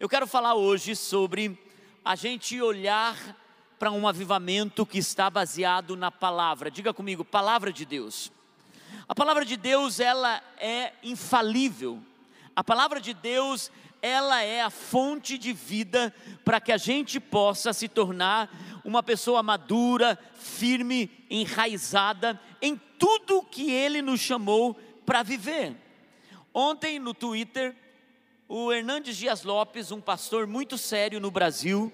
Eu quero falar hoje sobre a gente olhar para um avivamento que está baseado na palavra. Diga comigo, palavra de Deus. A palavra de Deus, ela é infalível. A palavra de Deus, ela é a fonte de vida para que a gente possa se tornar uma pessoa madura, firme, enraizada em tudo que Ele nos chamou para viver. Ontem no Twitter, o Hernandes Dias Lopes, um pastor muito sério no Brasil,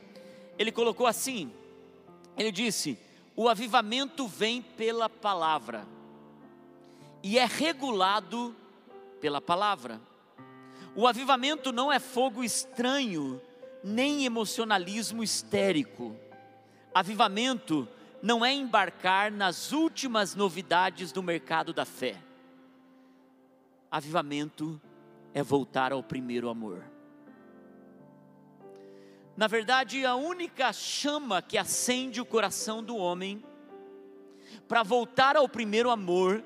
ele colocou assim: ele disse, o avivamento vem pela palavra e é regulado pela palavra. O avivamento não é fogo estranho, nem emocionalismo histérico. Avivamento não é embarcar nas últimas novidades do mercado da fé. Avivamento é voltar ao primeiro amor. Na verdade, a única chama que acende o coração do homem para voltar ao primeiro amor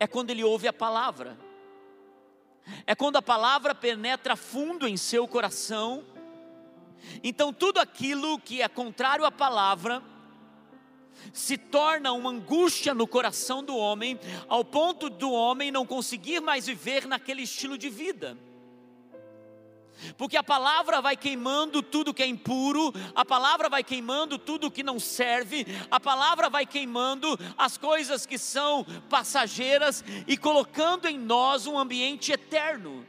é quando ele ouve a palavra. É quando a palavra penetra fundo em seu coração. Então, tudo aquilo que é contrário à palavra se torna uma angústia no coração do homem, ao ponto do homem não conseguir mais viver naquele estilo de vida. Porque a palavra vai queimando tudo que é impuro, a palavra vai queimando tudo que não serve, a palavra vai queimando as coisas que são passageiras e colocando em nós um ambiente eterno.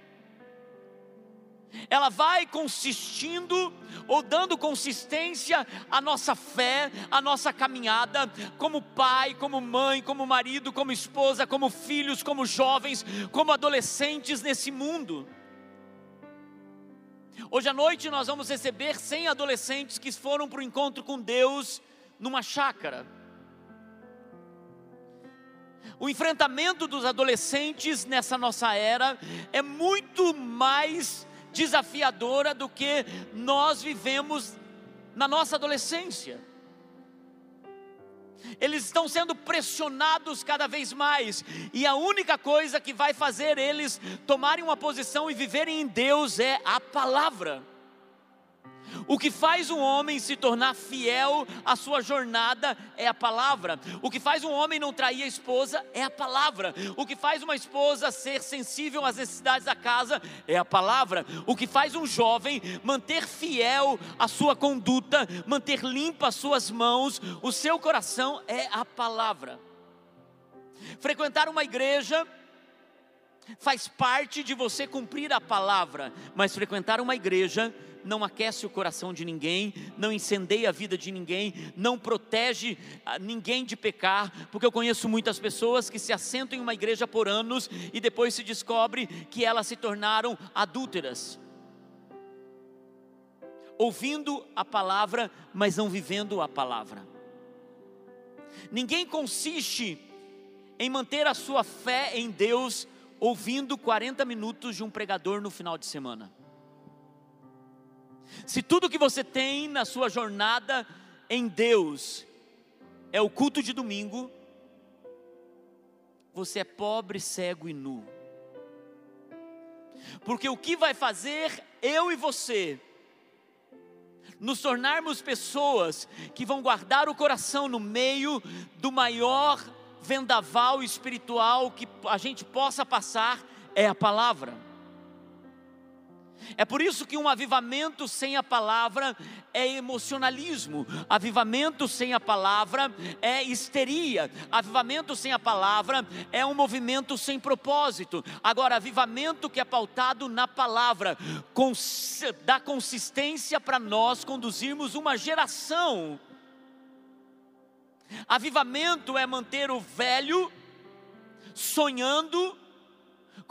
Ela vai consistindo ou dando consistência à nossa fé, à nossa caminhada, como pai, como mãe, como marido, como esposa, como filhos, como jovens, como adolescentes nesse mundo. Hoje à noite nós vamos receber 100 adolescentes que foram para o encontro com Deus numa chácara. O enfrentamento dos adolescentes nessa nossa era é muito mais desafiadora do que nós vivemos na nossa adolescência eles estão sendo pressionados cada vez mais, e a única coisa que vai fazer eles tomarem uma posição e viverem em Deus é a palavra. O que faz um homem se tornar fiel à sua jornada é a palavra. O que faz um homem não trair a esposa é a palavra. O que faz uma esposa ser sensível às necessidades da casa é a palavra. O que faz um jovem manter fiel a sua conduta, manter limpa as suas mãos, o seu coração é a palavra. Frequentar uma igreja faz parte de você cumprir a palavra, mas frequentar uma igreja não aquece o coração de ninguém, não incendeia a vida de ninguém, não protege ah, ninguém de pecar, porque eu conheço muitas pessoas que se assentam em uma igreja por anos e depois se descobre que elas se tornaram adúlteras. Ouvindo a palavra, mas não vivendo a palavra. Ninguém consiste em manter a sua fé em Deus ouvindo 40 minutos de um pregador no final de semana. Se tudo que você tem na sua jornada em Deus é o culto de domingo, você é pobre, cego e nu. Porque o que vai fazer eu e você nos tornarmos pessoas que vão guardar o coração no meio do maior vendaval espiritual que a gente possa passar é a palavra. É por isso que um avivamento sem a palavra é emocionalismo, avivamento sem a palavra é histeria, avivamento sem a palavra é um movimento sem propósito. Agora, avivamento que é pautado na palavra, dá consistência para nós conduzirmos uma geração. Avivamento é manter o velho sonhando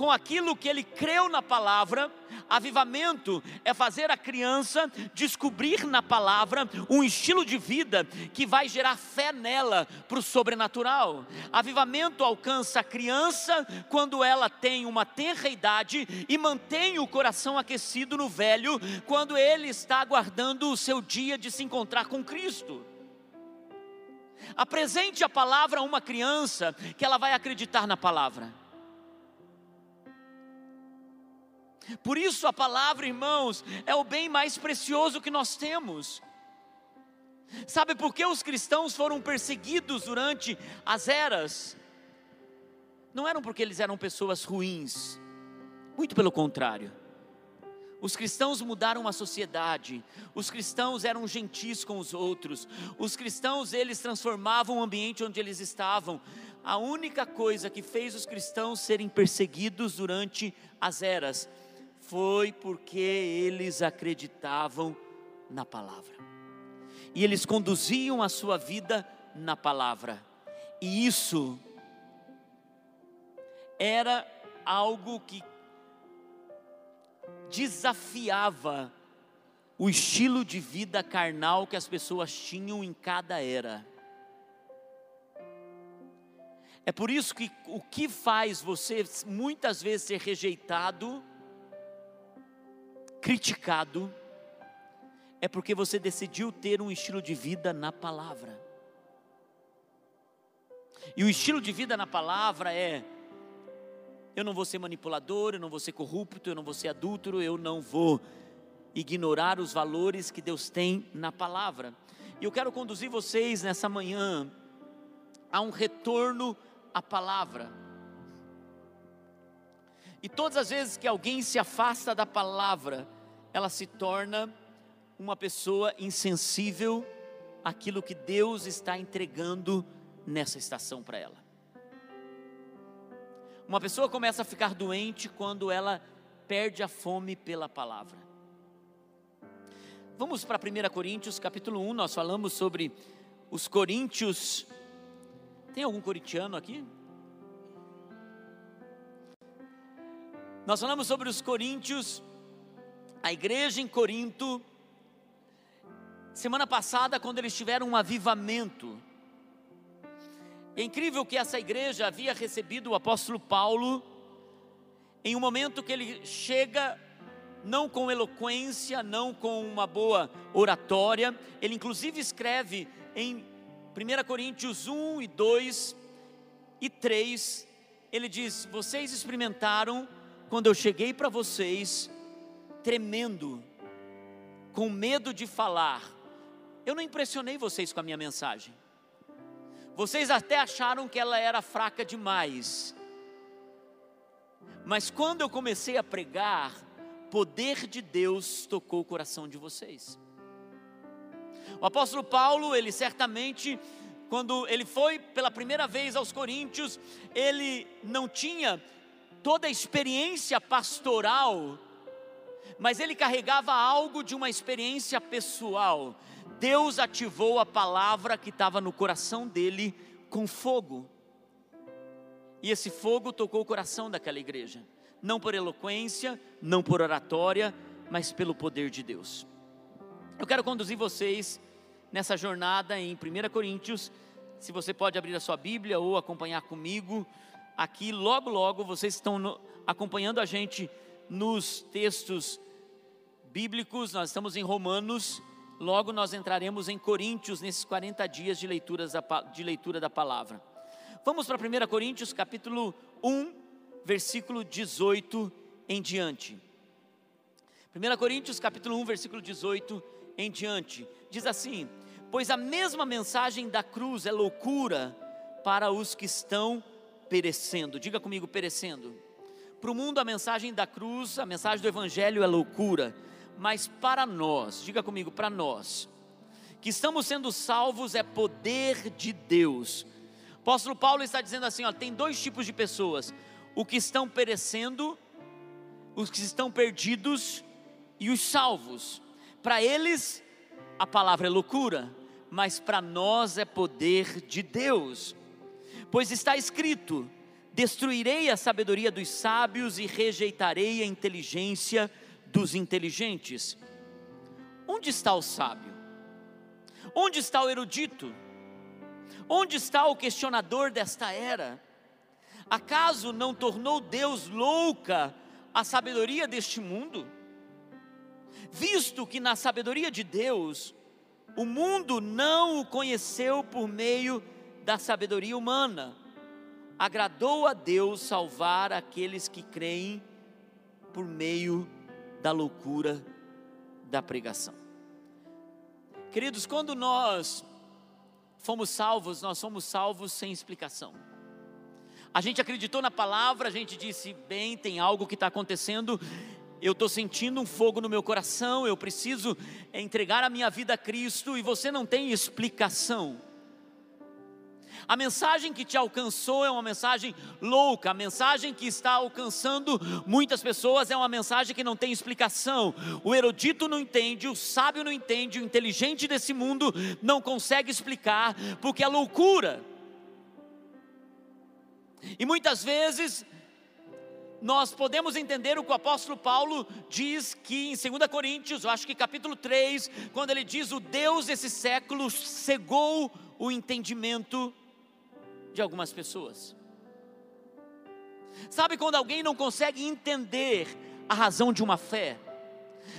com aquilo que ele creu na palavra. Avivamento é fazer a criança descobrir na palavra um estilo de vida que vai gerar fé nela para o sobrenatural. Avivamento alcança a criança quando ela tem uma tenra idade e mantém o coração aquecido no velho quando ele está aguardando o seu dia de se encontrar com Cristo. Apresente a palavra a uma criança que ela vai acreditar na palavra. Por isso a palavra, irmãos, é o bem mais precioso que nós temos. Sabe por que os cristãos foram perseguidos durante as eras? Não eram porque eles eram pessoas ruins, muito pelo contrário. Os cristãos mudaram a sociedade. Os cristãos eram gentis com os outros. Os cristãos, eles transformavam o ambiente onde eles estavam. A única coisa que fez os cristãos serem perseguidos durante as eras foi porque eles acreditavam na palavra. E eles conduziam a sua vida na palavra. E isso era algo que desafiava o estilo de vida carnal que as pessoas tinham em cada era. É por isso que o que faz você muitas vezes ser rejeitado, criticado, é porque você decidiu ter um estilo de vida na palavra. E o estilo de vida na palavra é eu não vou ser manipulador, eu não vou ser corrupto, eu não vou ser adúltero, eu não vou ignorar os valores que Deus tem na palavra. E eu quero conduzir vocês nessa manhã a um retorno à palavra. E todas as vezes que alguém se afasta da palavra, ela se torna uma pessoa insensível àquilo que Deus está entregando nessa estação para ela. Uma pessoa começa a ficar doente quando ela perde a fome pela palavra. Vamos para 1 Coríntios, capítulo 1, nós falamos sobre os coríntios. Tem algum corintiano aqui? Nós falamos sobre os coríntios, a igreja em Corinto. Semana passada, quando eles tiveram um avivamento, é incrível que essa igreja havia recebido o apóstolo Paulo em um momento que ele chega não com eloquência, não com uma boa oratória, ele inclusive escreve em 1 Coríntios 1 e 2 e 3, ele diz: Vocês experimentaram quando eu cheguei para vocês, tremendo, com medo de falar. Eu não impressionei vocês com a minha mensagem. Vocês até acharam que ela era fraca demais. Mas quando eu comecei a pregar, poder de Deus tocou o coração de vocês. O apóstolo Paulo, ele certamente, quando ele foi pela primeira vez aos Coríntios, ele não tinha toda a experiência pastoral, mas ele carregava algo de uma experiência pessoal. Deus ativou a palavra que estava no coração dele com fogo. E esse fogo tocou o coração daquela igreja, não por eloquência, não por oratória, mas pelo poder de Deus. Eu quero conduzir vocês nessa jornada em 1 Coríntios. Se você pode abrir a sua Bíblia ou acompanhar comigo, aqui logo logo vocês estão no, acompanhando a gente nos textos bíblicos, nós estamos em Romanos Logo nós entraremos em Coríntios nesses 40 dias de, leituras de leitura da palavra. Vamos para 1 Coríntios capítulo 1, versículo 18 em diante. 1 Coríntios capítulo 1, versículo 18 em diante. Diz assim: Pois a mesma mensagem da cruz é loucura para os que estão perecendo. Diga comigo, perecendo. Para o mundo, a mensagem da cruz, a mensagem do Evangelho é loucura mas para nós, diga comigo, para nós, que estamos sendo salvos é poder de Deus. O apóstolo Paulo está dizendo assim: ó, tem dois tipos de pessoas: o que estão perecendo, os que estão perdidos e os salvos. Para eles, a palavra é loucura, mas para nós é poder de Deus. Pois está escrito: destruirei a sabedoria dos sábios e rejeitarei a inteligência dos inteligentes. Onde está o sábio? Onde está o erudito? Onde está o questionador desta era? Acaso não tornou Deus louca a sabedoria deste mundo? Visto que na sabedoria de Deus, o mundo não o conheceu por meio da sabedoria humana, agradou a Deus salvar aqueles que creem por meio da loucura da pregação. Queridos, quando nós fomos salvos, nós somos salvos sem explicação. A gente acreditou na palavra, a gente disse: bem, tem algo que está acontecendo, eu estou sentindo um fogo no meu coração, eu preciso entregar a minha vida a Cristo e você não tem explicação. A mensagem que te alcançou é uma mensagem louca, a mensagem que está alcançando muitas pessoas é uma mensagem que não tem explicação. O erudito não entende, o sábio não entende, o inteligente desse mundo não consegue explicar, porque é loucura. E muitas vezes nós podemos entender o que o apóstolo Paulo diz que em 2 Coríntios, eu acho que capítulo 3, quando ele diz: O Deus desse século cegou o entendimento de algumas pessoas. Sabe quando alguém não consegue entender a razão de uma fé?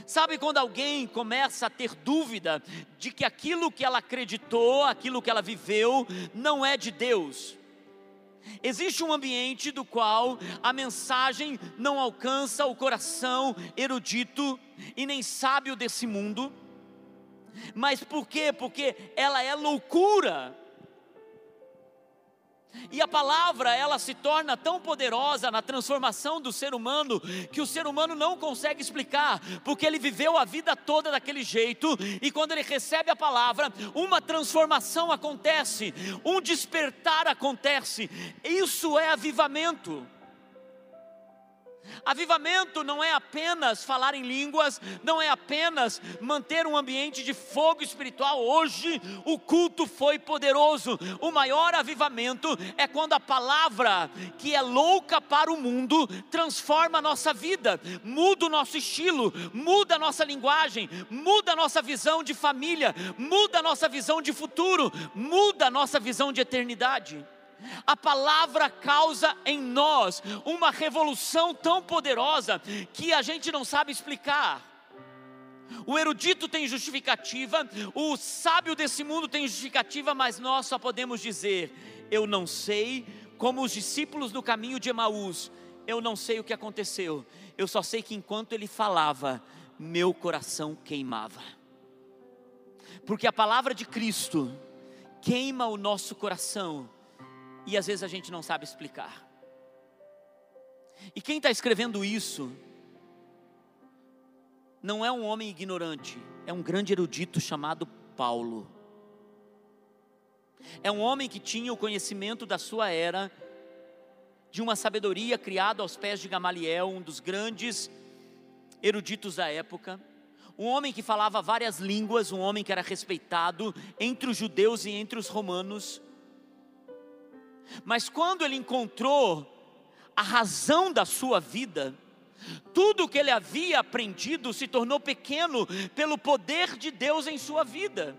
Sabe quando alguém começa a ter dúvida de que aquilo que ela acreditou, aquilo que ela viveu, não é de Deus? Existe um ambiente do qual a mensagem não alcança o coração erudito e nem sábio desse mundo. Mas por quê? Porque ela é loucura e a palavra, ela se torna tão poderosa na transformação do ser humano, que o ser humano não consegue explicar, porque ele viveu a vida toda daquele jeito, e quando ele recebe a palavra, uma transformação acontece, um despertar acontece, isso é avivamento. Avivamento não é apenas falar em línguas, não é apenas manter um ambiente de fogo espiritual. Hoje o culto foi poderoso. O maior avivamento é quando a palavra, que é louca para o mundo, transforma a nossa vida, muda o nosso estilo, muda a nossa linguagem, muda a nossa visão de família, muda a nossa visão de futuro, muda a nossa visão de eternidade. A palavra causa em nós uma revolução tão poderosa que a gente não sabe explicar. O erudito tem justificativa, o sábio desse mundo tem justificativa, mas nós só podemos dizer: eu não sei, como os discípulos do caminho de Emaús, eu não sei o que aconteceu, eu só sei que enquanto ele falava, meu coração queimava. Porque a palavra de Cristo queima o nosso coração e às vezes a gente não sabe explicar. E quem está escrevendo isso não é um homem ignorante, é um grande erudito chamado Paulo. É um homem que tinha o conhecimento da sua era, de uma sabedoria criada aos pés de Gamaliel, um dos grandes eruditos da época. Um homem que falava várias línguas, um homem que era respeitado entre os judeus e entre os romanos. Mas quando ele encontrou a razão da sua vida, tudo o que ele havia aprendido se tornou pequeno pelo poder de Deus em sua vida.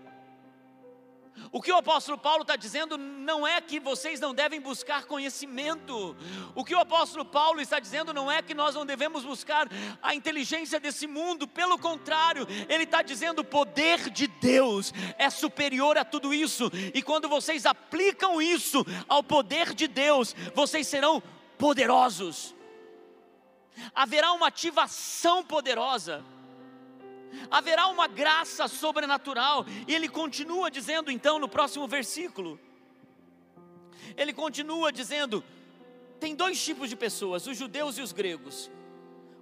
O que o apóstolo Paulo está dizendo não é que vocês não devem buscar conhecimento. O que o apóstolo Paulo está dizendo não é que nós não devemos buscar a inteligência desse mundo. Pelo contrário, ele está dizendo o poder de Deus é superior a tudo isso. E quando vocês aplicam isso ao poder de Deus, vocês serão poderosos. Haverá uma ativação poderosa haverá uma graça sobrenatural. E ele continua dizendo então no próximo versículo: ele continua dizendo: tem dois tipos de pessoas, os judeus e os gregos.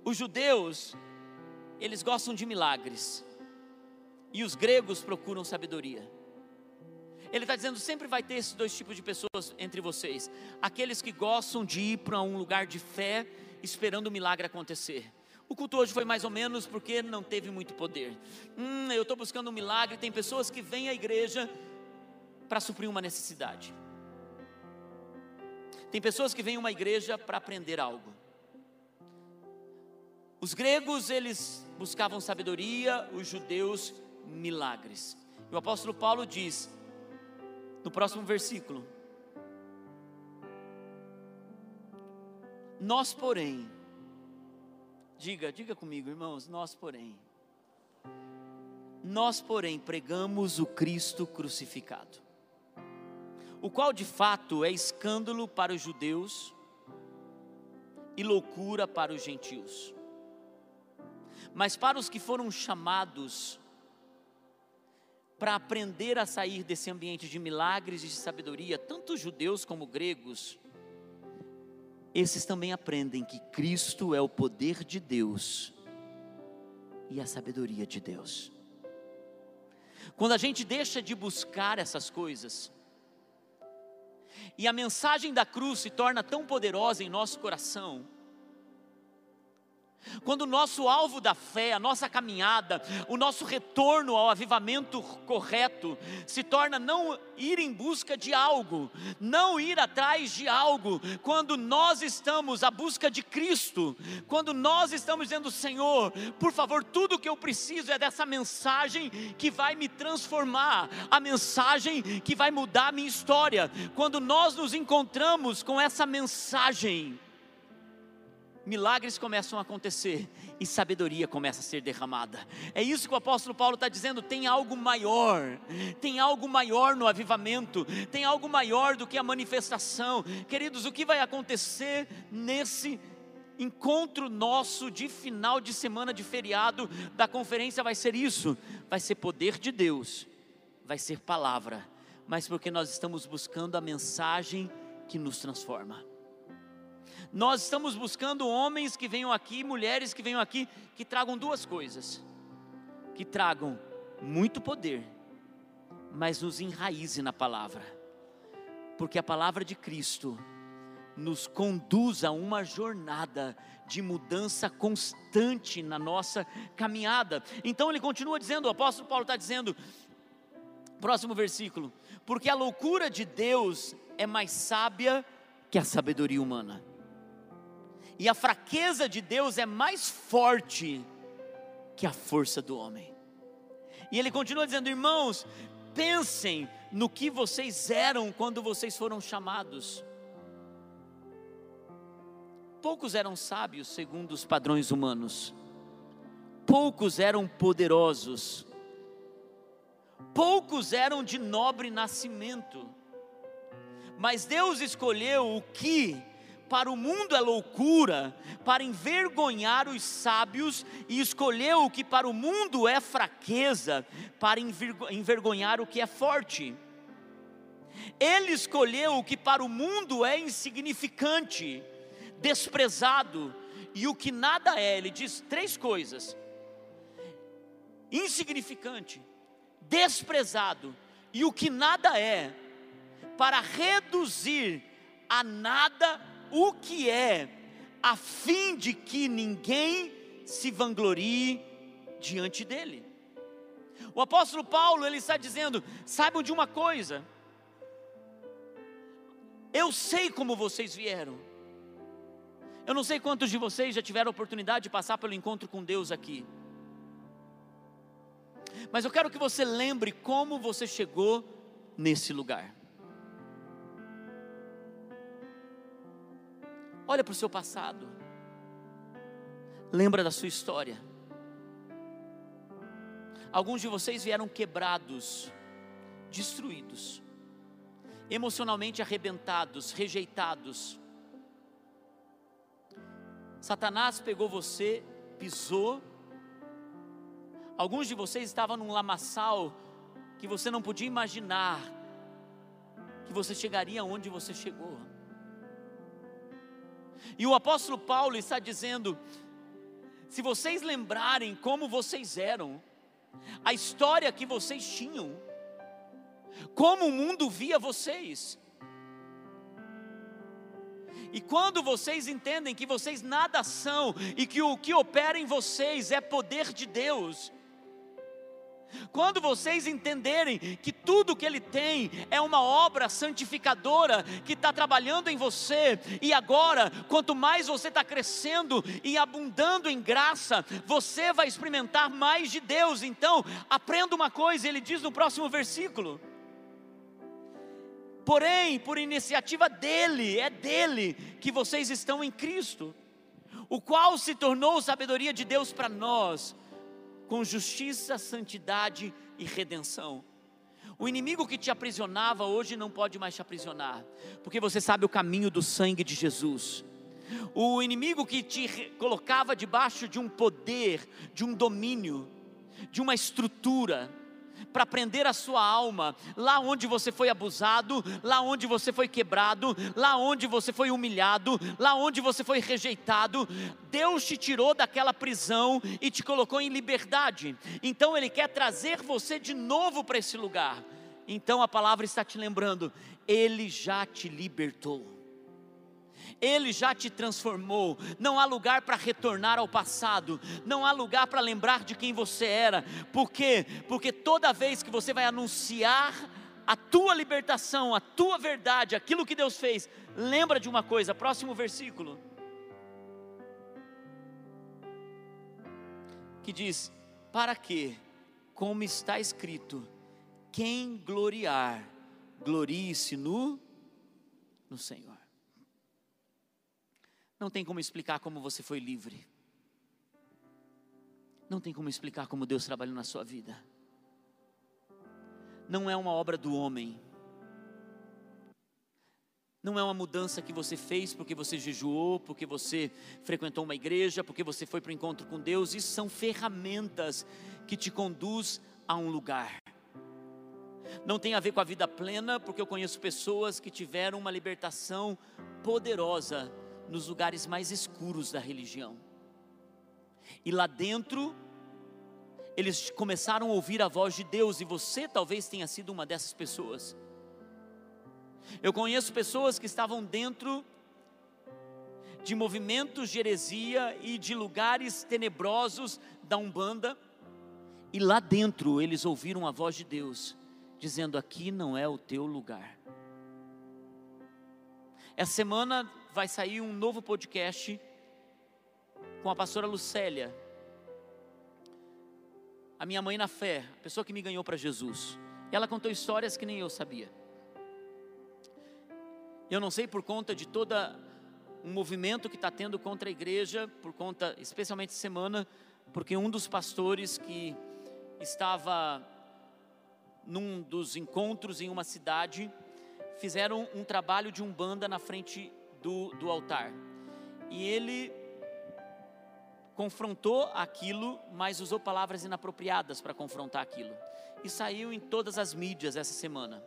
Os judeus, eles gostam de milagres, e os gregos procuram sabedoria. Ele está dizendo: sempre vai ter esses dois tipos de pessoas entre vocês: aqueles que gostam de ir para um lugar de fé, esperando o milagre acontecer, o culto hoje foi mais ou menos porque não teve muito poder. Hum, eu estou buscando um milagre. Tem pessoas que vêm à igreja para suprir uma necessidade. Tem pessoas que vêm a uma igreja para aprender algo. Os gregos, eles buscavam sabedoria, os judeus, milagres. E o apóstolo Paulo diz, no próximo versículo: Nós, porém, Diga, diga comigo, irmãos, nós porém. Nós, porém, pregamos o Cristo crucificado, o qual de fato é escândalo para os judeus e loucura para os gentios. Mas para os que foram chamados para aprender a sair desse ambiente de milagres e de sabedoria, tanto judeus como gregos, esses também aprendem que Cristo é o poder de Deus e a sabedoria de Deus. Quando a gente deixa de buscar essas coisas, e a mensagem da cruz se torna tão poderosa em nosso coração, quando o nosso alvo da fé, a nossa caminhada, o nosso retorno ao avivamento correto se torna não ir em busca de algo, não ir atrás de algo, quando nós estamos à busca de Cristo, quando nós estamos dizendo, Senhor, por favor, tudo que eu preciso é dessa mensagem que vai me transformar, a mensagem que vai mudar a minha história. Quando nós nos encontramos com essa mensagem, milagres começam a acontecer e sabedoria começa a ser derramada. É isso que o apóstolo Paulo está dizendo: tem algo maior, tem algo maior no avivamento, tem algo maior do que a manifestação. Queridos, o que vai acontecer nesse encontro nosso de final de semana de feriado da conferência vai ser isso: vai ser poder de Deus, vai ser palavra, mas porque nós estamos buscando a mensagem que nos transforma. Nós estamos buscando homens que venham aqui, mulheres que venham aqui, que tragam duas coisas: que tragam muito poder, mas nos enraize na palavra, porque a palavra de Cristo nos conduz a uma jornada de mudança constante na nossa caminhada. Então ele continua dizendo, o apóstolo Paulo está dizendo, próximo versículo: porque a loucura de Deus é mais sábia que a sabedoria humana e a fraqueza de Deus é mais forte que a força do homem. E ele continua dizendo: irmãos, pensem no que vocês eram quando vocês foram chamados. Poucos eram sábios segundo os padrões humanos, poucos eram poderosos, poucos eram de nobre nascimento, mas Deus escolheu o que para o mundo é loucura, para envergonhar os sábios, e escolheu o que para o mundo é fraqueza, para envergonhar o que é forte. Ele escolheu o que para o mundo é insignificante, desprezado, e o que nada é. Ele diz três coisas: insignificante, desprezado, e o que nada é, para reduzir a nada o que é, a fim de que ninguém se vanglorie diante dele. O apóstolo Paulo, ele está dizendo: saibam de uma coisa, eu sei como vocês vieram. Eu não sei quantos de vocês já tiveram a oportunidade de passar pelo encontro com Deus aqui. Mas eu quero que você lembre como você chegou nesse lugar. Olha para o seu passado. Lembra da sua história. Alguns de vocês vieram quebrados, destruídos, emocionalmente arrebentados, rejeitados. Satanás pegou você, pisou. Alguns de vocês estavam num lamaçal que você não podia imaginar que você chegaria onde você chegou. E o apóstolo Paulo está dizendo: se vocês lembrarem como vocês eram, a história que vocês tinham, como o mundo via vocês, e quando vocês entendem que vocês nada são e que o que opera em vocês é poder de Deus, quando vocês entenderem que tudo que Ele tem é uma obra santificadora que está trabalhando em você, e agora, quanto mais você está crescendo e abundando em graça, você vai experimentar mais de Deus. Então, aprenda uma coisa, ele diz no próximo versículo. Porém, por iniciativa dele, é dele que vocês estão em Cristo, o qual se tornou sabedoria de Deus para nós com justiça, santidade e redenção. O inimigo que te aprisionava hoje não pode mais te aprisionar, porque você sabe o caminho do sangue de Jesus. o inimigo que te colocava debaixo de um poder, de um domínio, de uma estrutura, para prender a sua alma, lá onde você foi abusado, lá onde você foi quebrado, lá onde você foi humilhado, lá onde você foi rejeitado, Deus te tirou daquela prisão e te colocou em liberdade. Então Ele quer trazer você de novo para esse lugar. Então a palavra está te lembrando, Ele já te libertou. Ele já te transformou. Não há lugar para retornar ao passado, não há lugar para lembrar de quem você era. Por quê? Porque toda vez que você vai anunciar a tua libertação, a tua verdade, aquilo que Deus fez, lembra de uma coisa, próximo versículo. Que diz: Para que, como está escrito, quem gloriar, glorie-se no, no Senhor. Não tem como explicar como você foi livre. Não tem como explicar como Deus trabalhou na sua vida. Não é uma obra do homem. Não é uma mudança que você fez porque você jejuou, porque você frequentou uma igreja, porque você foi para o encontro com Deus. Isso são ferramentas que te conduz a um lugar. Não tem a ver com a vida plena, porque eu conheço pessoas que tiveram uma libertação poderosa nos lugares mais escuros da religião. E lá dentro, eles começaram a ouvir a voz de Deus, e você talvez tenha sido uma dessas pessoas. Eu conheço pessoas que estavam dentro de movimentos de heresia e de lugares tenebrosos da Umbanda, e lá dentro eles ouviram a voz de Deus, dizendo: Aqui não é o teu lugar. Essa semana vai sair um novo podcast com a pastora Lucélia. A minha mãe na fé, a pessoa que me ganhou para Jesus. Ela contou histórias que nem eu sabia. Eu não sei por conta de toda um movimento que está tendo contra a igreja, por conta, especialmente semana, porque um dos pastores que estava num dos encontros em uma cidade, fizeram um trabalho de umbanda na frente do, do altar. E ele confrontou aquilo, mas usou palavras inapropriadas para confrontar aquilo. E saiu em todas as mídias essa semana.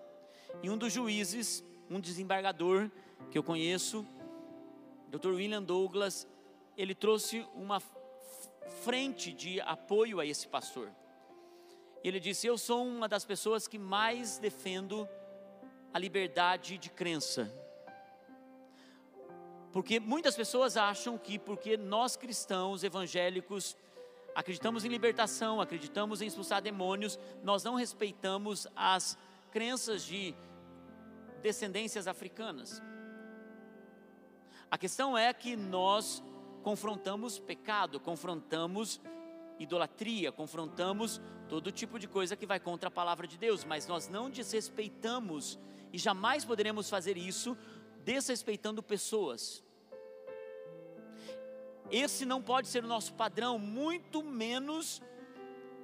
E um dos juízes, um desembargador que eu conheço, Dr. William Douglas, ele trouxe uma frente de apoio a esse pastor. Ele disse: Eu sou uma das pessoas que mais defendo a liberdade de crença porque muitas pessoas acham que porque nós cristãos evangélicos acreditamos em libertação, acreditamos em expulsar demônios, nós não respeitamos as crenças de descendências africanas. A questão é que nós confrontamos pecado, confrontamos idolatria, confrontamos todo tipo de coisa que vai contra a palavra de Deus, mas nós não desrespeitamos e jamais poderemos fazer isso desrespeitando pessoas. Esse não pode ser o nosso padrão, muito menos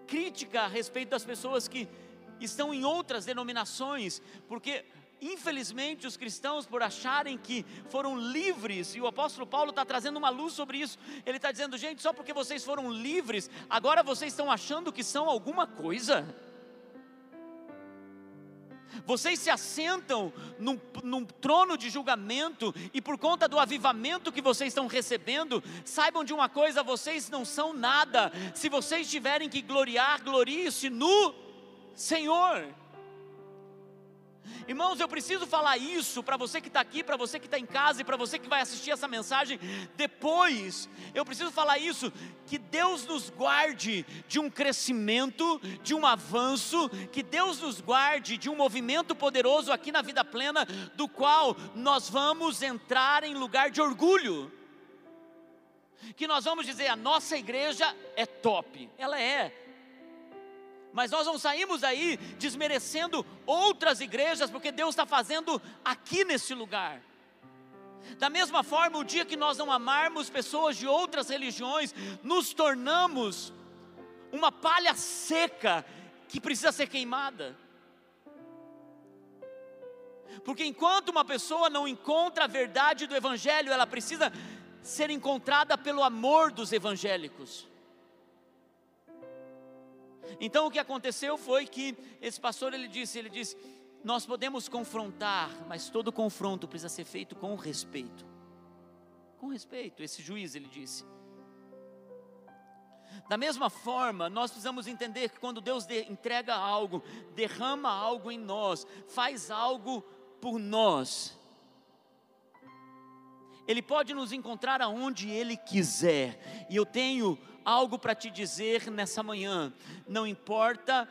crítica a respeito das pessoas que estão em outras denominações, porque infelizmente os cristãos, por acharem que foram livres, e o apóstolo Paulo está trazendo uma luz sobre isso, ele está dizendo, gente, só porque vocês foram livres, agora vocês estão achando que são alguma coisa vocês se assentam num, num, trono de julgamento, e por conta do avivamento que vocês estão recebendo, saibam de uma coisa: vocês não são nada. Se vocês tiverem que gloriar, glorie-se no Senhor. Irmãos, eu preciso falar isso para você que está aqui, para você que está em casa e para você que vai assistir essa mensagem depois. Eu preciso falar isso, que Deus nos guarde de um crescimento, de um avanço, que Deus nos guarde de um movimento poderoso aqui na vida plena, do qual nós vamos entrar em lugar de orgulho. Que nós vamos dizer, a nossa igreja é top, ela é, mas nós não saímos aí desmerecendo outras igrejas, porque Deus está fazendo aqui nesse lugar. Da mesma forma, o dia que nós não amarmos pessoas de outras religiões, nos tornamos uma palha seca que precisa ser queimada. Porque enquanto uma pessoa não encontra a verdade do Evangelho, ela precisa ser encontrada pelo amor dos evangélicos. Então o que aconteceu foi que esse pastor ele disse, ele disse, nós podemos confrontar, mas todo confronto precisa ser feito com respeito. Com respeito, esse juiz ele disse. Da mesma forma, nós precisamos entender que quando Deus de, entrega algo, derrama algo em nós, faz algo por nós, Ele pode nos encontrar aonde Ele quiser, e eu tenho algo para te dizer nessa manhã, não importa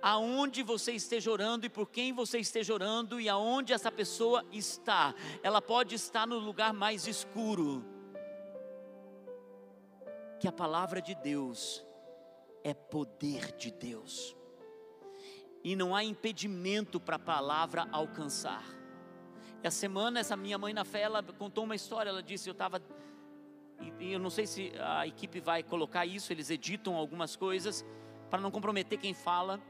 aonde você esteja orando e por quem você esteja orando e aonde essa pessoa está, ela pode estar no lugar mais escuro que a palavra de Deus é poder de Deus. E não há impedimento para a palavra alcançar. Essa semana, essa minha mãe na fé, ela contou uma história. Ela disse: Eu estava. E eu não sei se a equipe vai colocar isso, eles editam algumas coisas, para não comprometer quem fala.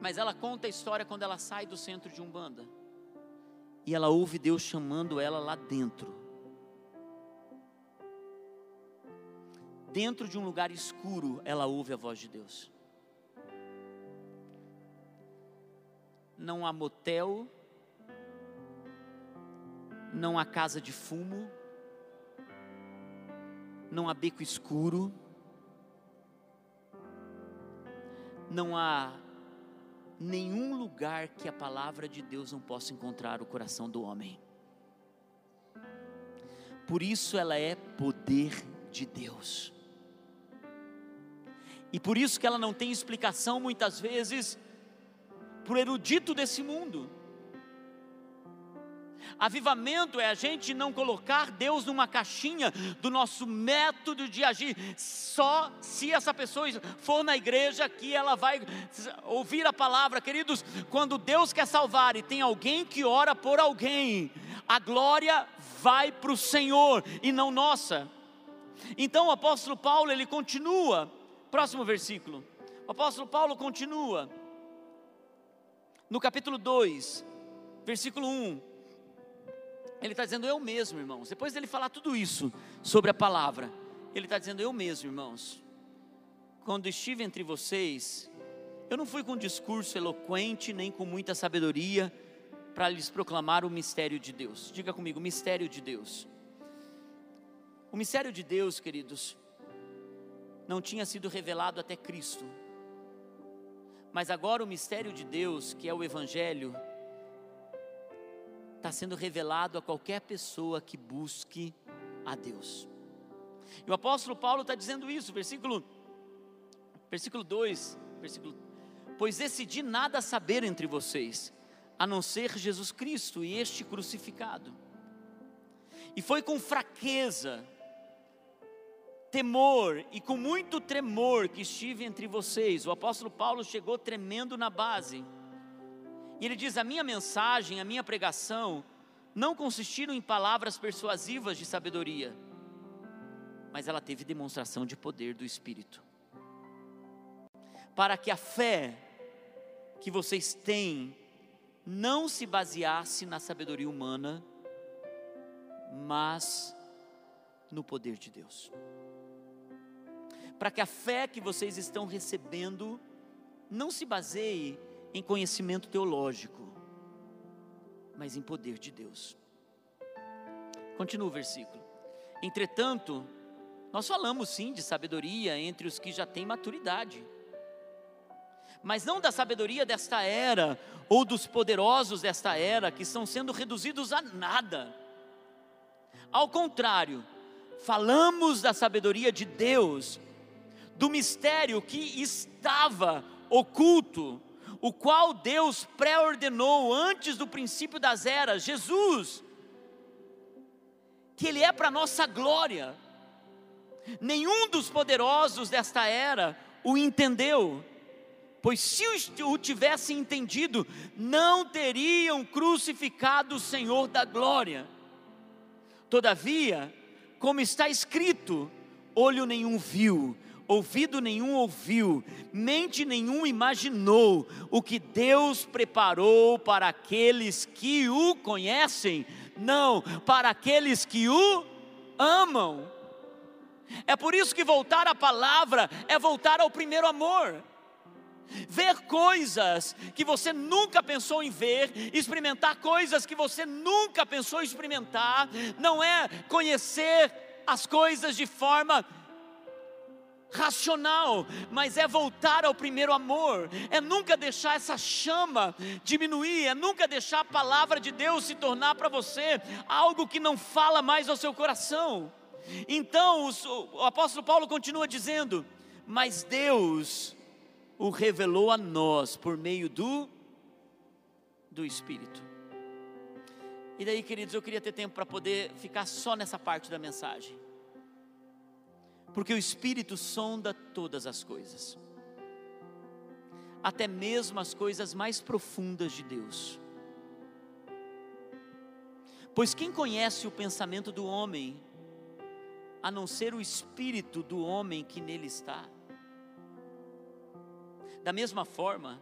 Mas ela conta a história quando ela sai do centro de Umbanda. E ela ouve Deus chamando ela lá dentro. dentro de um lugar escuro, ela ouve a voz de Deus. Não há motel, não há casa de fumo, não há beco escuro, não há nenhum lugar que a palavra de Deus não possa encontrar o coração do homem. Por isso ela é poder de Deus. E por isso que ela não tem explicação muitas vezes o erudito desse mundo. Avivamento é a gente não colocar Deus numa caixinha do nosso método de agir. Só se essa pessoa for na igreja que ela vai ouvir a palavra, queridos. Quando Deus quer salvar e tem alguém que ora por alguém, a glória vai para o Senhor e não nossa. Então o apóstolo Paulo ele continua Próximo versículo. O apóstolo Paulo continua. No capítulo 2, versículo 1. Ele está dizendo eu mesmo, irmãos. Depois dele falar tudo isso sobre a palavra, ele está dizendo eu mesmo, irmãos. Quando estive entre vocês, eu não fui com discurso eloquente, nem com muita sabedoria, para lhes proclamar o mistério de Deus. Diga comigo, mistério de Deus. O mistério de Deus, queridos, não tinha sido revelado até Cristo. Mas agora o mistério de Deus, que é o Evangelho, está sendo revelado a qualquer pessoa que busque a Deus. E o apóstolo Paulo está dizendo isso, versículo, versículo 2, versículo, pois decidi nada saber entre vocês, a não ser Jesus Cristo e este crucificado. E foi com fraqueza, temor e com muito tremor que estive entre vocês. O apóstolo Paulo chegou tremendo na base. E ele diz: A minha mensagem, a minha pregação, não consistiram em palavras persuasivas de sabedoria, mas ela teve demonstração de poder do Espírito. Para que a fé que vocês têm não se baseasse na sabedoria humana, mas no poder de Deus para que a fé que vocês estão recebendo não se baseie em conhecimento teológico, mas em poder de Deus. Continua o versículo. Entretanto, nós falamos sim de sabedoria entre os que já têm maturidade, mas não da sabedoria desta era ou dos poderosos desta era que estão sendo reduzidos a nada. Ao contrário, falamos da sabedoria de Deus do mistério que estava oculto, o qual Deus pré-ordenou antes do princípio das eras, Jesus, que Ele é para nossa glória. Nenhum dos poderosos desta era o entendeu, pois se o tivessem entendido, não teriam crucificado o Senhor da glória. Todavia, como está escrito, olho nenhum viu, ouvido nenhum ouviu, mente nenhum imaginou o que Deus preparou para aqueles que o conhecem. Não, para aqueles que o amam. É por isso que voltar à palavra é voltar ao primeiro amor. Ver coisas que você nunca pensou em ver, experimentar coisas que você nunca pensou em experimentar, não é conhecer as coisas de forma racional, mas é voltar ao primeiro amor, é nunca deixar essa chama diminuir, é nunca deixar a palavra de Deus se tornar para você algo que não fala mais ao seu coração. Então o, apóstolo Paulo continua dizendo: Mas Deus o revelou a nós por meio do, do Espírito. E daí, queridos, eu queria ter tempo para poder ficar só nessa parte da mensagem porque o Espírito sonda todas as coisas, até mesmo as coisas mais profundas de Deus. Pois quem conhece o pensamento do homem, a não ser o espírito do homem que nele está? Da mesma forma,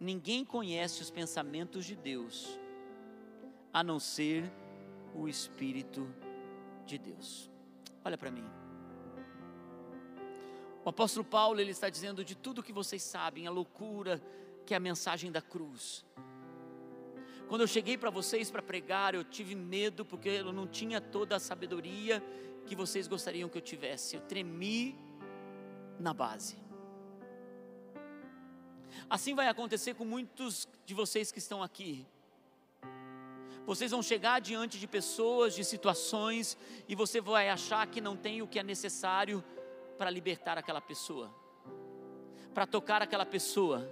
ninguém conhece os pensamentos de Deus, a não ser o Espírito de Deus. Olha para mim. O apóstolo Paulo ele está dizendo de tudo que vocês sabem, a loucura que é a mensagem da cruz. Quando eu cheguei para vocês para pregar, eu tive medo porque eu não tinha toda a sabedoria que vocês gostariam que eu tivesse. Eu tremi na base. Assim vai acontecer com muitos de vocês que estão aqui. Vocês vão chegar diante de pessoas, de situações, e você vai achar que não tem o que é necessário para libertar aquela pessoa, para tocar aquela pessoa.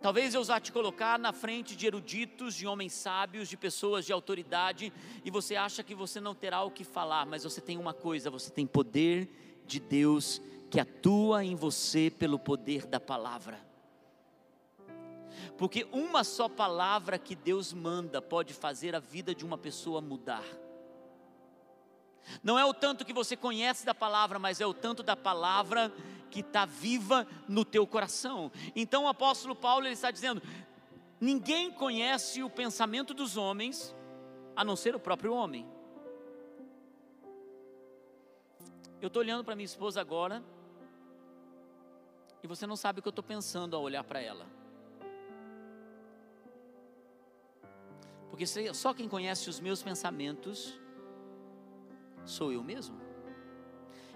Talvez eu vá te colocar na frente de eruditos, de homens sábios, de pessoas de autoridade, e você acha que você não terá o que falar, mas você tem uma coisa: você tem poder de Deus que atua em você pelo poder da palavra. Porque uma só palavra que Deus manda pode fazer a vida de uma pessoa mudar. Não é o tanto que você conhece da palavra, mas é o tanto da palavra que está viva no teu coração. Então o apóstolo Paulo ele está dizendo: ninguém conhece o pensamento dos homens, a não ser o próprio homem. Eu estou olhando para minha esposa agora, e você não sabe o que eu estou pensando ao olhar para ela. Porque só quem conhece os meus pensamentos sou eu mesmo.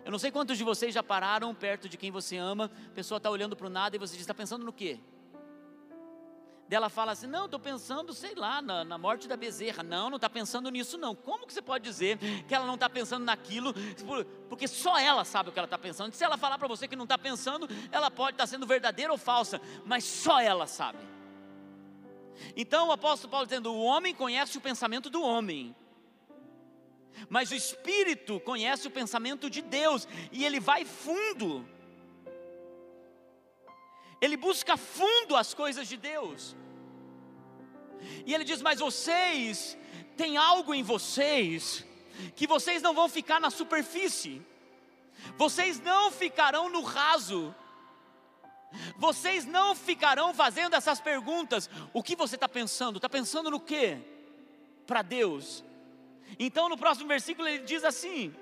Eu não sei quantos de vocês já pararam perto de quem você ama, a pessoa está olhando para o nada e você diz: está pensando no quê? Dela fala assim: não, estou pensando, sei lá, na, na, morte da bezerra. Não, não está pensando nisso, não. Como que você pode dizer que ela não está pensando naquilo? Porque só ela sabe o que ela está pensando. Se ela falar para você que não está pensando, ela pode estar tá sendo verdadeira ou falsa, mas só ela sabe. Então o apóstolo Paulo dizendo: o homem conhece o pensamento do homem, mas o espírito conhece o pensamento de Deus e ele vai fundo. Ele busca fundo as coisas de Deus. E ele diz: Mas vocês têm algo em vocês que vocês não vão ficar na superfície, vocês não ficarão no raso, vocês não ficarão fazendo essas perguntas. O que você está pensando? Está pensando no que? Para Deus. Então no próximo versículo ele diz assim: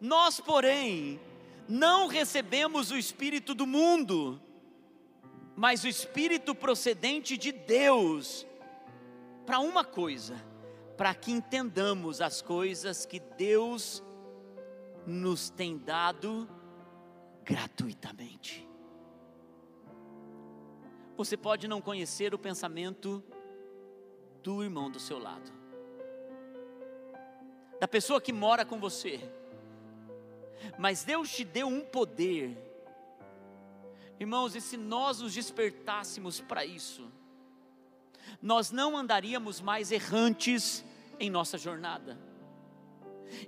Nós, porém, não recebemos o Espírito do mundo, mas o Espírito procedente de Deus, para uma coisa, para que entendamos as coisas que Deus nos tem dado gratuitamente. Você pode não conhecer o pensamento do irmão do seu lado, da pessoa que mora com você. Mas Deus te deu um poder. Irmãos, e se nós nos despertássemos para isso, nós não andaríamos mais errantes em nossa jornada.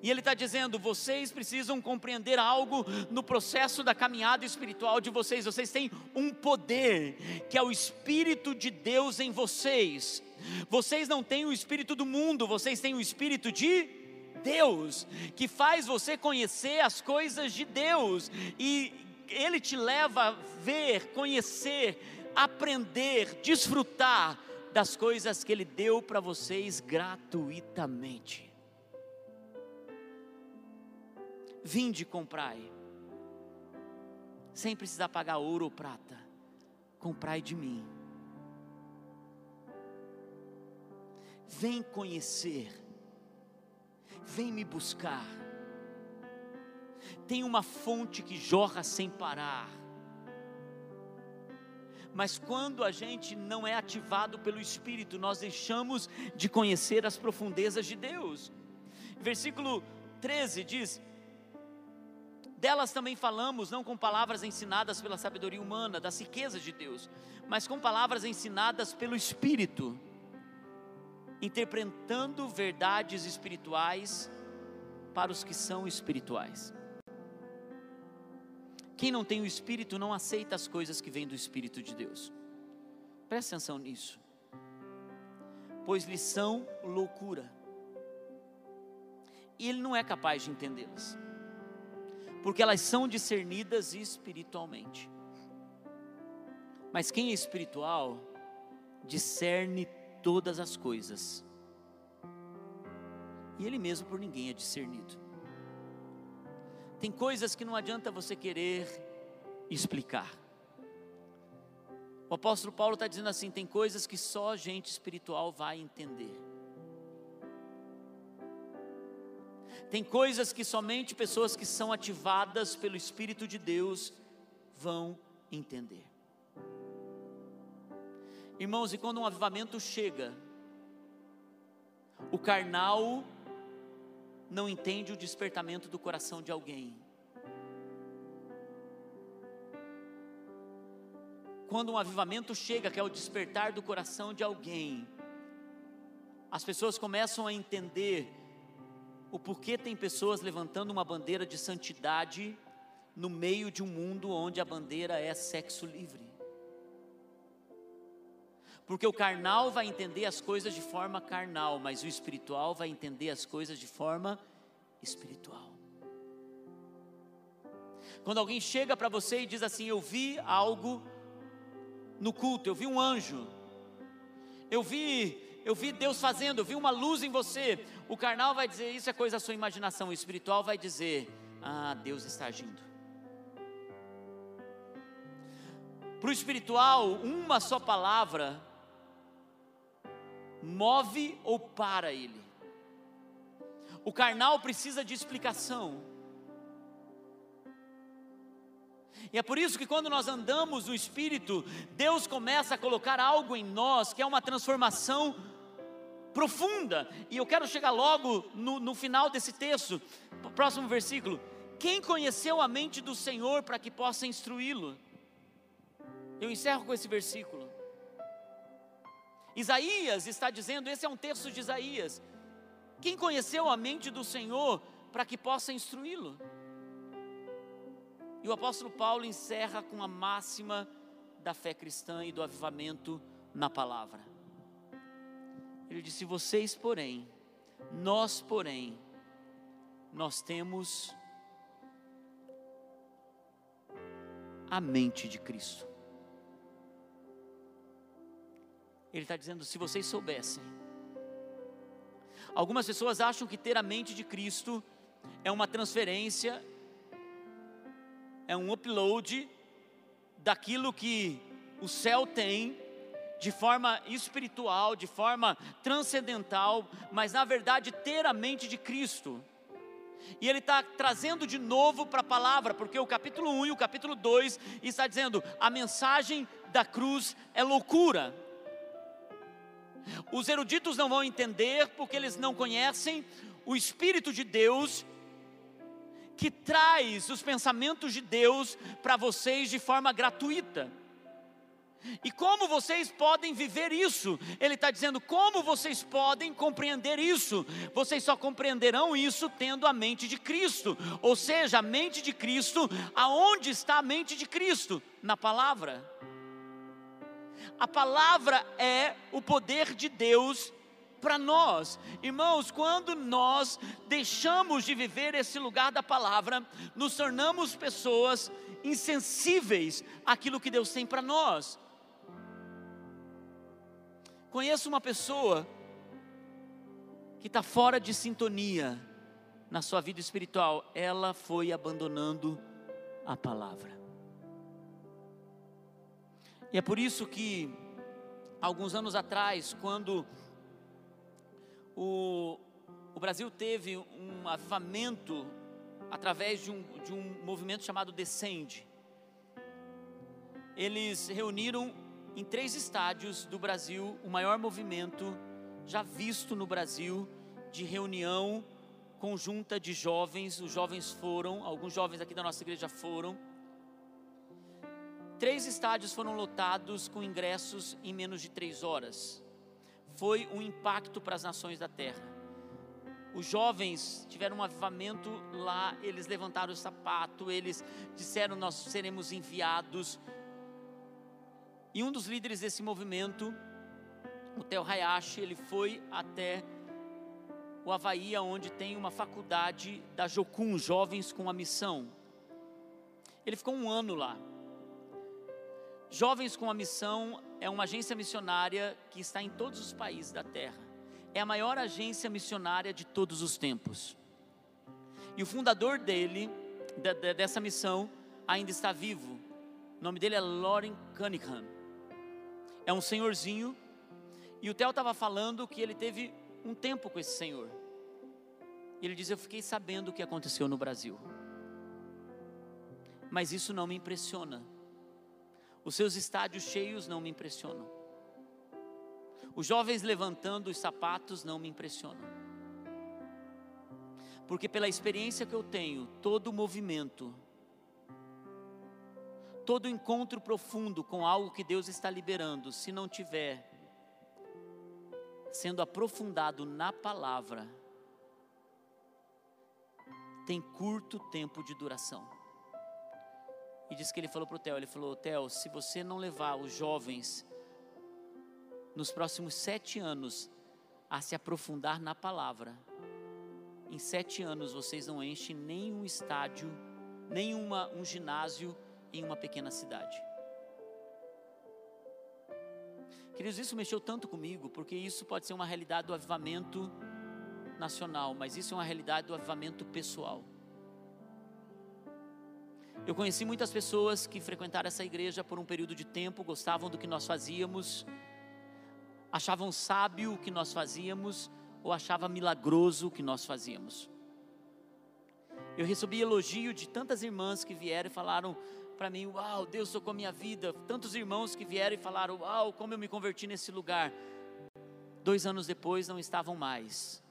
E ele está dizendo: vocês precisam compreender algo no processo da caminhada espiritual de vocês. Vocês têm um poder, que é o Espírito de Deus em vocês. Vocês não têm o Espírito do mundo, vocês têm o Espírito de Deus, que faz você conhecer as coisas de Deus, e Ele te leva a ver, conhecer, aprender, desfrutar das coisas que Ele deu para vocês gratuitamente. Vinde comprai, sem precisar pagar ouro ou prata, comprai de mim. Vem conhecer, vem me buscar. Tem uma fonte que jorra sem parar mas quando a gente não é ativado pelo Espírito, nós deixamos de conhecer as profundezas de Deus. Versículo 13 diz: Delas também falamos, não com palavras ensinadas pela sabedoria humana, das riquezas de Deus, mas com palavras ensinadas pelo Espírito, interpretando verdades espirituais para os que são espirituais. Quem não tem o Espírito não aceita as coisas que vêm do Espírito de Deus. Preste atenção nisso. Pois lhes são loucura. E ele não é capaz de entendê-las. Porque elas são discernidas espiritualmente. Mas quem é espiritual discerne todas as coisas. E ele mesmo por ninguém é discernido. Tem coisas que não adianta você querer explicar. O apóstolo Paulo está dizendo assim: tem coisas que só gente espiritual vai entender. Tem coisas que somente pessoas que são ativadas pelo Espírito de Deus vão entender. Irmãos, e quando um avivamento chega, o carnal não entende o despertamento do coração de alguém. Quando um avivamento chega, que é o despertar do coração de alguém, as pessoas começam a entender o porquê tem pessoas levantando uma bandeira de santidade no meio de um mundo onde a bandeira é sexo livre. Porque o carnal vai entender as coisas de forma carnal, mas o espiritual vai entender as coisas de forma espiritual. Quando alguém chega para você e diz assim: Eu vi algo no culto, eu vi um anjo, eu vi, eu vi Deus fazendo, eu vi uma luz em você. O carnal vai dizer: Isso é coisa da sua imaginação, o espiritual vai dizer: Ah, Deus está agindo. Para o espiritual, uma só palavra move ou para ele. O carnal precisa de explicação. E é por isso que quando nós andamos no Espírito, Deus começa a colocar algo em nós que é uma transformação profunda. E eu quero chegar logo no, no final desse texto, próximo versículo. Quem conheceu a mente do Senhor para que possa instruí-lo? Eu encerro com esse versículo. Isaías está dizendo, esse é um texto de Isaías. Quem conheceu a mente do Senhor para que possa instruí-lo? E o apóstolo Paulo encerra com a máxima da fé cristã e do avivamento na palavra. Ele disse: Vocês, porém, nós, porém, nós temos a mente de Cristo. Ele está dizendo: se vocês soubessem. Algumas pessoas acham que ter a mente de Cristo é uma transferência, é um upload daquilo que o céu tem, de forma espiritual, de forma transcendental, mas na verdade ter a mente de Cristo. E ele está trazendo de novo para a palavra, porque o capítulo 1 e o capítulo 2 está dizendo: a mensagem da cruz é loucura. Os eruditos não vão entender porque eles não conhecem o Espírito de Deus que traz os pensamentos de Deus para vocês de forma gratuita. E como vocês podem viver isso? Ele está dizendo: como vocês podem compreender isso? Vocês só compreenderão isso tendo a mente de Cristo, ou seja, a mente de Cristo, aonde está a mente de Cristo? Na palavra. A palavra é o poder de Deus para nós. Irmãos, quando nós deixamos de viver esse lugar da palavra, nos tornamos pessoas insensíveis àquilo que Deus tem para nós. Conheço uma pessoa que está fora de sintonia na sua vida espiritual, ela foi abandonando a palavra. E é por isso que, alguns anos atrás, quando o, o Brasil teve um avivamento através de um, de um movimento chamado Descende, eles reuniram em três estádios do Brasil o maior movimento já visto no Brasil de reunião conjunta de jovens. Os jovens foram, alguns jovens aqui da nossa igreja foram. Três estádios foram lotados com ingressos em menos de três horas. Foi um impacto para as nações da terra. Os jovens tiveram um avivamento lá, eles levantaram o sapato, eles disseram: Nós seremos enviados. E um dos líderes desse movimento o Theo Hayashi, ele foi até o Havaí, onde tem uma faculdade da Jocum, Jovens com a Missão. Ele ficou um ano lá. Jovens com a Missão é uma agência missionária que está em todos os países da terra. É a maior agência missionária de todos os tempos. E o fundador dele, dessa missão, ainda está vivo. O nome dele é Lauren Cunningham. É um senhorzinho e o Theo estava falando que ele teve um tempo com esse senhor. E ele diz: Eu fiquei sabendo o que aconteceu no Brasil. Mas isso não me impressiona. Os seus estádios cheios não me impressionam. Os jovens levantando os sapatos não me impressionam. Porque pela experiência que eu tenho, todo movimento, todo encontro profundo com algo que Deus está liberando, se não tiver sendo aprofundado na palavra, tem curto tempo de duração. E diz que ele falou para o Theo, ele falou, Theo, se você não levar os jovens nos próximos sete anos a se aprofundar na palavra, em sete anos vocês não enchem nenhum estádio, nenhuma um ginásio em uma pequena cidade. Queridos, isso mexeu tanto comigo, porque isso pode ser uma realidade do avivamento nacional, mas isso é uma realidade do avivamento pessoal. Eu conheci muitas pessoas que frequentaram essa igreja por um período de tempo, gostavam do que nós fazíamos, achavam sábio o que nós fazíamos, ou achavam milagroso o que nós fazíamos. Eu recebi elogio de tantas irmãs que vieram e falaram: para mim, uau, Deus tocou minha vida. Tantos irmãos que vieram e falaram, uau, como eu me converti nesse lugar. Dois anos depois não estavam mais.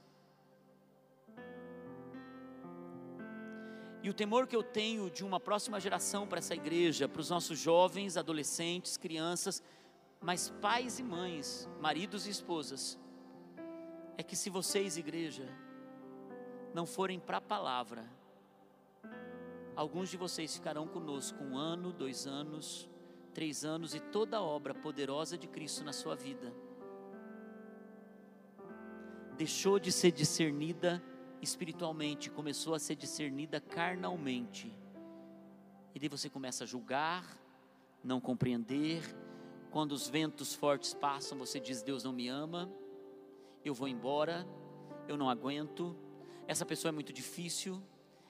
E o temor que eu tenho de uma próxima geração para essa igreja, para os nossos jovens, adolescentes, crianças, mas pais e mães, maridos e esposas, é que se vocês, igreja, não forem para a palavra, Alguns de vocês ficarão conosco um ano, dois anos, três anos e toda a obra poderosa de Cristo na sua vida. Deixou de ser discernida espiritualmente, começou a ser discernida carnalmente. E daí você começa a julgar, não compreender. Quando os ventos fortes passam, você diz: Deus não me ama, eu vou embora, eu não aguento, essa pessoa é muito difícil,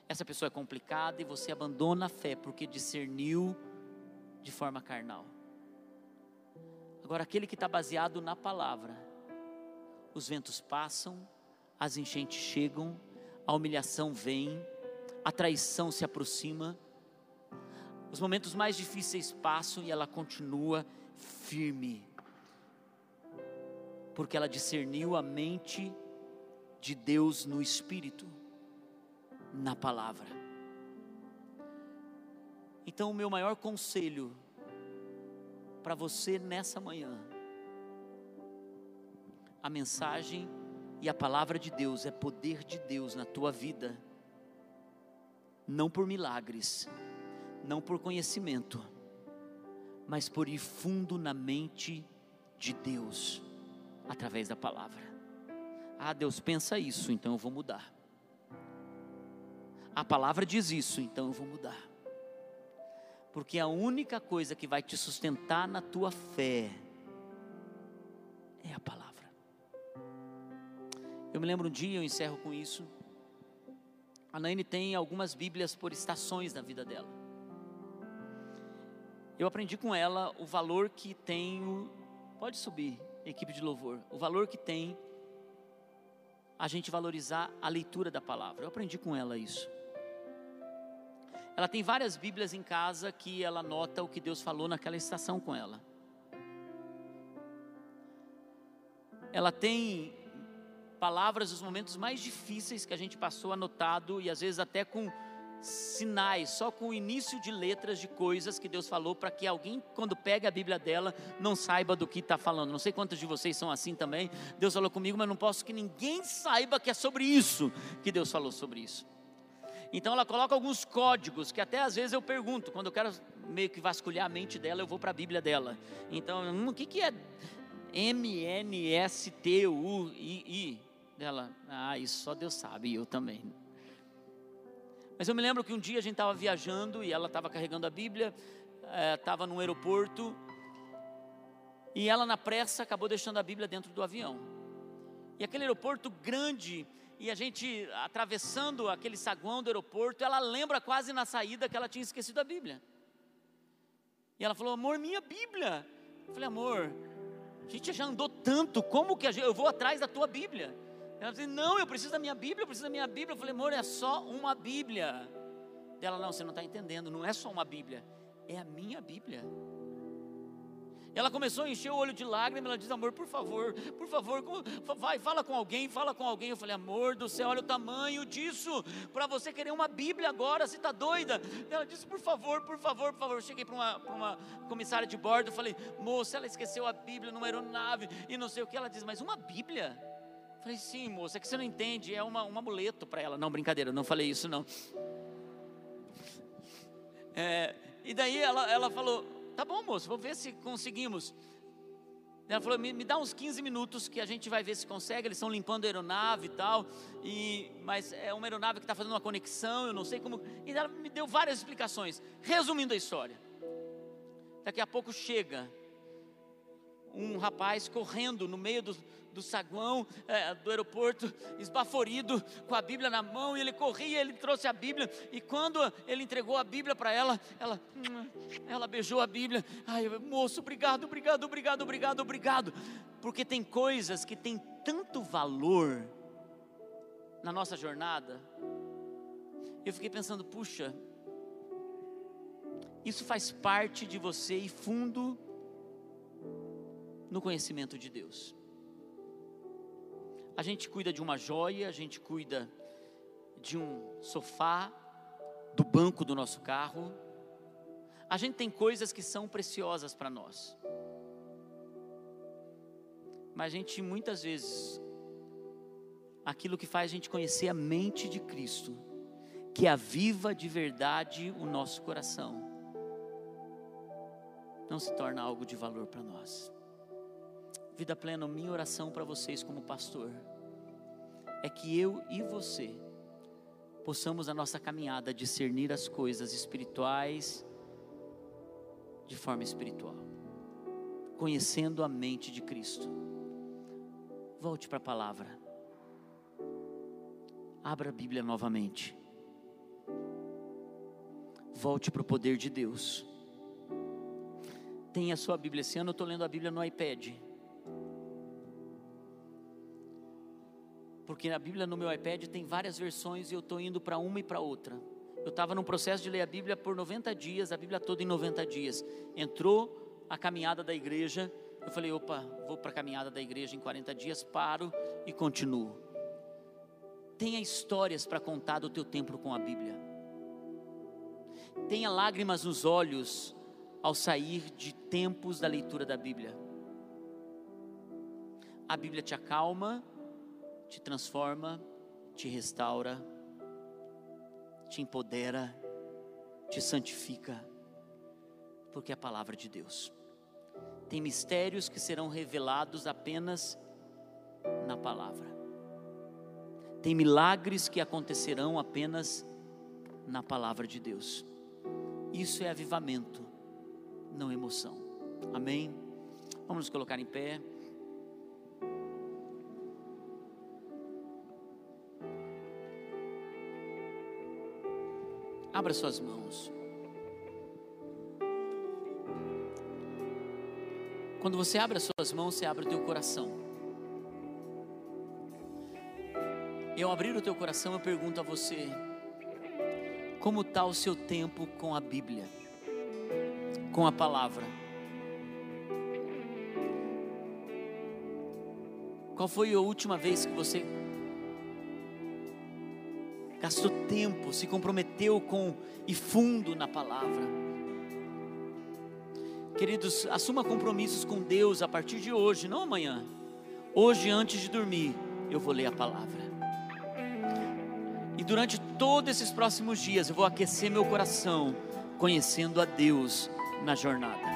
essa pessoa é complicada e você abandona a fé porque discerniu de forma carnal. Agora, aquele que está baseado na palavra, os ventos passam, as enchentes chegam, a humilhação vem, a traição se aproxima, os momentos mais difíceis passam e ela continua firme, porque ela discerniu a mente de Deus no espírito na palavra. Então, o meu maior conselho para você nessa manhã, a mensagem e a palavra de Deus é poder de Deus na tua vida, não por milagres, não por conhecimento, mas por ir fundo na mente de Deus, através da palavra. Ah, Deus pensa isso, então eu vou mudar. A palavra diz isso, então eu vou mudar. Porque a única coisa que vai te sustentar na tua fé é a Eu me lembro um dia, eu encerro com isso. A Naine tem algumas Bíblias por estações na vida dela. Eu aprendi com ela o valor que tem, pode subir, equipe de louvor, o valor que tem a gente valorizar a leitura da palavra. Eu aprendi com ela isso. Ela tem várias Bíblias em casa que ela nota o que Deus falou naquela estação com ela. Ela tem palavras dos momentos mais difíceis que a gente passou anotado e às vezes até com sinais, só com o início de letras de coisas que Deus falou para que alguém, quando pega a Bíblia dela, não saiba do que está falando. Não sei quantos de vocês são assim também. Deus falou comigo, mas não posso que ninguém saiba que é sobre isso que Deus falou sobre isso. Então ela coloca alguns códigos que até às vezes eu pergunto, quando eu quero meio que vasculhar a mente dela, eu vou para a Bíblia dela. Então, hum, o que, que é M-N-S-T-U-I-I? Dela, ah, isso só Deus sabe, e eu também. Mas eu me lembro que um dia a gente estava viajando e ela estava carregando a Bíblia, estava eh, no aeroporto, e ela, na pressa, acabou deixando a Bíblia dentro do avião. E aquele aeroporto grande, e a gente atravessando aquele saguão do aeroporto, ela lembra quase na saída que ela tinha esquecido a Bíblia. E ela falou: Amor, minha Bíblia. Eu falei: Amor, a gente já andou tanto, como que gente, eu vou atrás da tua Bíblia? Ela disse: Não, eu preciso da minha Bíblia, eu preciso da minha Bíblia. Eu falei: Amor, é só uma Bíblia. Ela: Não, você não está entendendo, não é só uma Bíblia, é a minha Bíblia. Ela começou a encher o olho de lágrimas. Ela diz: Amor, por favor, por favor, vai, fala com alguém, fala com alguém. Eu falei: Amor do céu, olha o tamanho disso. Para você querer uma Bíblia agora, você está doida? Ela disse: Por favor, por favor, por favor. Eu cheguei para uma, uma comissária de bordo. Falei: Moça, ela esqueceu a Bíblia numa aeronave e não sei o que. Ela diz: Mas uma Bíblia? Falei, sim, moça, é que você não entende, é uma, um amuleto para ela. Não, brincadeira, não falei isso não. É, e daí ela, ela falou, tá bom, moço, vou ver se conseguimos. Ela falou, me, me, dá uns 15 minutos que a gente vai ver se consegue. Eles estão limpando a aeronave e tal. E, mas é uma aeronave que está fazendo uma conexão, eu não sei como. E ela me deu várias explicações. Resumindo a história. Daqui a pouco chega um rapaz correndo no meio do, do saguão é, do aeroporto, esbaforido, com a Bíblia na mão, e ele corria, ele trouxe a Bíblia, e quando ele entregou a Bíblia para ela, ela, ela beijou a Bíblia, ai moço, obrigado, obrigado, obrigado, obrigado, obrigado, porque tem coisas que têm tanto valor na nossa jornada, eu fiquei pensando, puxa, isso faz parte de você e fundo no conhecimento de Deus. A gente cuida de uma joia, a gente cuida de um sofá, do banco do nosso carro. A gente tem coisas que são preciosas para nós. Mas a gente muitas vezes aquilo que faz a gente conhecer a mente de Cristo, que aviva de verdade o nosso coração, não se torna algo de valor para nós. Vida plena, minha oração para vocês como pastor é que eu e você possamos a nossa caminhada discernir as coisas espirituais de forma espiritual, conhecendo a mente de Cristo. Volte para a palavra. Abra a Bíblia novamente. Volte para o poder de Deus. Tenha a sua Bíblia. Esse ano eu estou lendo a Bíblia no iPad. Porque a Bíblia no meu iPad tem várias versões e eu estou indo para uma e para outra. Eu estava num processo de ler a Bíblia por 90 dias, a Bíblia toda em 90 dias. Entrou a caminhada da igreja, eu falei, opa, vou para a caminhada da igreja em 40 dias, paro e continuo. Tenha histórias para contar do teu tempo com a Bíblia. Tenha lágrimas nos olhos ao sair de tempos da leitura da Bíblia. A Bíblia te acalma, te transforma, te restaura, te empodera, te santifica, porque é a palavra de Deus. Tem mistérios que serão revelados apenas na palavra. Tem milagres que acontecerão apenas na palavra de Deus. Isso é avivamento, não emoção. Amém? Vamos nos colocar em pé. Abra suas mãos. Quando você abre as suas mãos, você abre o teu coração. Eu abrir o teu coração, eu pergunto a você: como está o seu tempo com a Bíblia, com a palavra? Qual foi a última vez que você gastou tempo, se comprometeu com e fundo na palavra? Queridos, assuma compromissos com Deus a partir de hoje, não amanhã. Hoje, antes de dormir, eu vou ler a palavra. E durante todos esses próximos dias, eu vou aquecer meu coração, conhecendo a Deus na jornada.